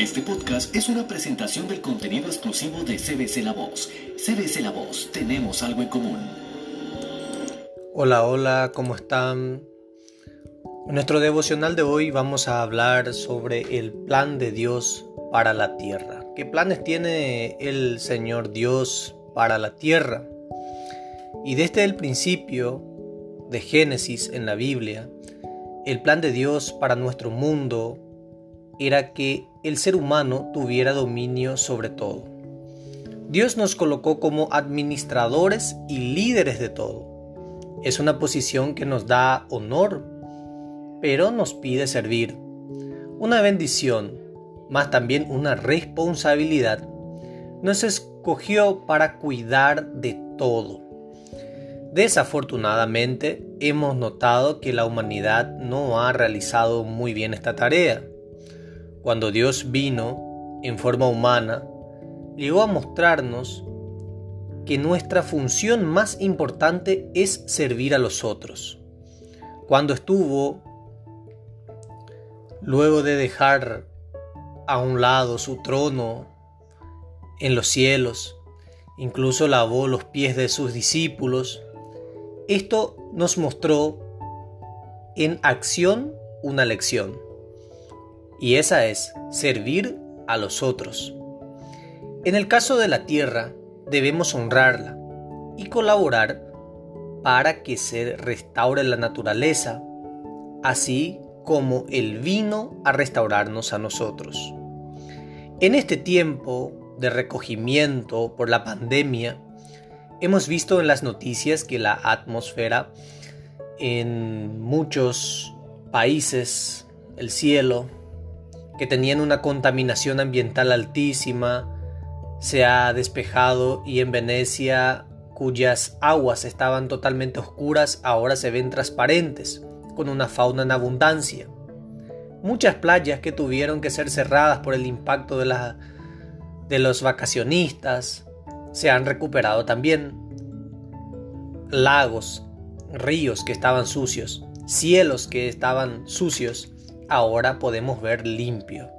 Este podcast es una presentación del contenido exclusivo de CBC La Voz. CBC La Voz, tenemos algo en común. Hola, hola, ¿cómo están? En nuestro devocional de hoy vamos a hablar sobre el plan de Dios para la tierra. ¿Qué planes tiene el Señor Dios para la tierra? Y desde el principio de Génesis en la Biblia, el plan de Dios para nuestro mundo era que el ser humano tuviera dominio sobre todo. Dios nos colocó como administradores y líderes de todo. Es una posición que nos da honor, pero nos pide servir. Una bendición, más también una responsabilidad. Nos escogió para cuidar de todo. Desafortunadamente, hemos notado que la humanidad no ha realizado muy bien esta tarea. Cuando Dios vino en forma humana, llegó a mostrarnos que nuestra función más importante es servir a los otros. Cuando estuvo, luego de dejar a un lado su trono en los cielos, incluso lavó los pies de sus discípulos, esto nos mostró en acción una lección y esa es servir a los otros. En el caso de la tierra, debemos honrarla y colaborar para que se restaure la naturaleza, así como el vino a restaurarnos a nosotros. En este tiempo de recogimiento por la pandemia, hemos visto en las noticias que la atmósfera en muchos países, el cielo, que tenían una contaminación ambiental altísima, se ha despejado y en Venecia, cuyas aguas estaban totalmente oscuras, ahora se ven transparentes, con una fauna en abundancia. Muchas playas que tuvieron que ser cerradas por el impacto de, de los vacacionistas se han recuperado también. Lagos, ríos que estaban sucios, cielos que estaban sucios, ahora podemos ver limpio.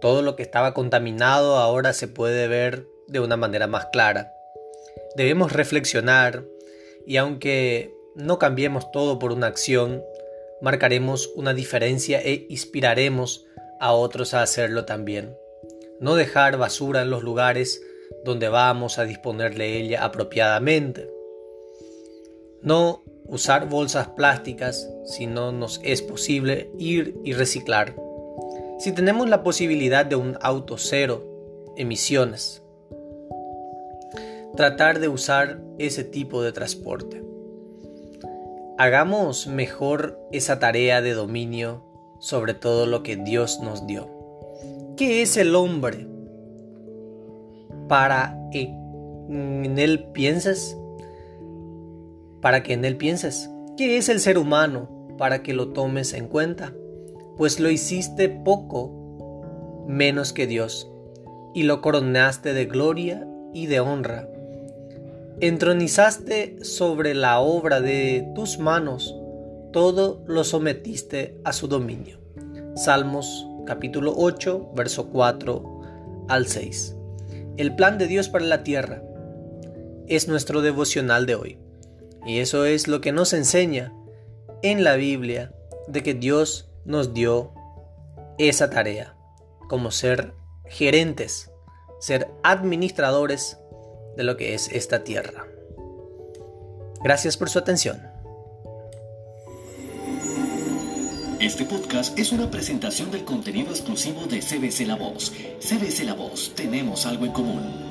Todo lo que estaba contaminado ahora se puede ver de una manera más clara. Debemos reflexionar y aunque no cambiemos todo por una acción, marcaremos una diferencia e inspiraremos a otros a hacerlo también. No dejar basura en los lugares donde vamos a disponerle ella apropiadamente. No usar bolsas plásticas si no nos es posible ir y reciclar. Si tenemos la posibilidad de un auto cero emisiones, tratar de usar ese tipo de transporte. Hagamos mejor esa tarea de dominio sobre todo lo que Dios nos dio. ¿Qué es el hombre? Para que en él pienses para que en él pienses. ¿Qué es el ser humano para que lo tomes en cuenta? Pues lo hiciste poco menos que Dios, y lo coronaste de gloria y de honra. Entronizaste sobre la obra de tus manos, todo lo sometiste a su dominio. Salmos capítulo 8, verso 4 al 6. El plan de Dios para la tierra es nuestro devocional de hoy. Y eso es lo que nos enseña en la Biblia de que Dios nos dio esa tarea, como ser gerentes, ser administradores de lo que es esta tierra. Gracias por su atención. Este podcast es una presentación del contenido exclusivo de CBC La Voz. CBC La Voz, tenemos algo en común.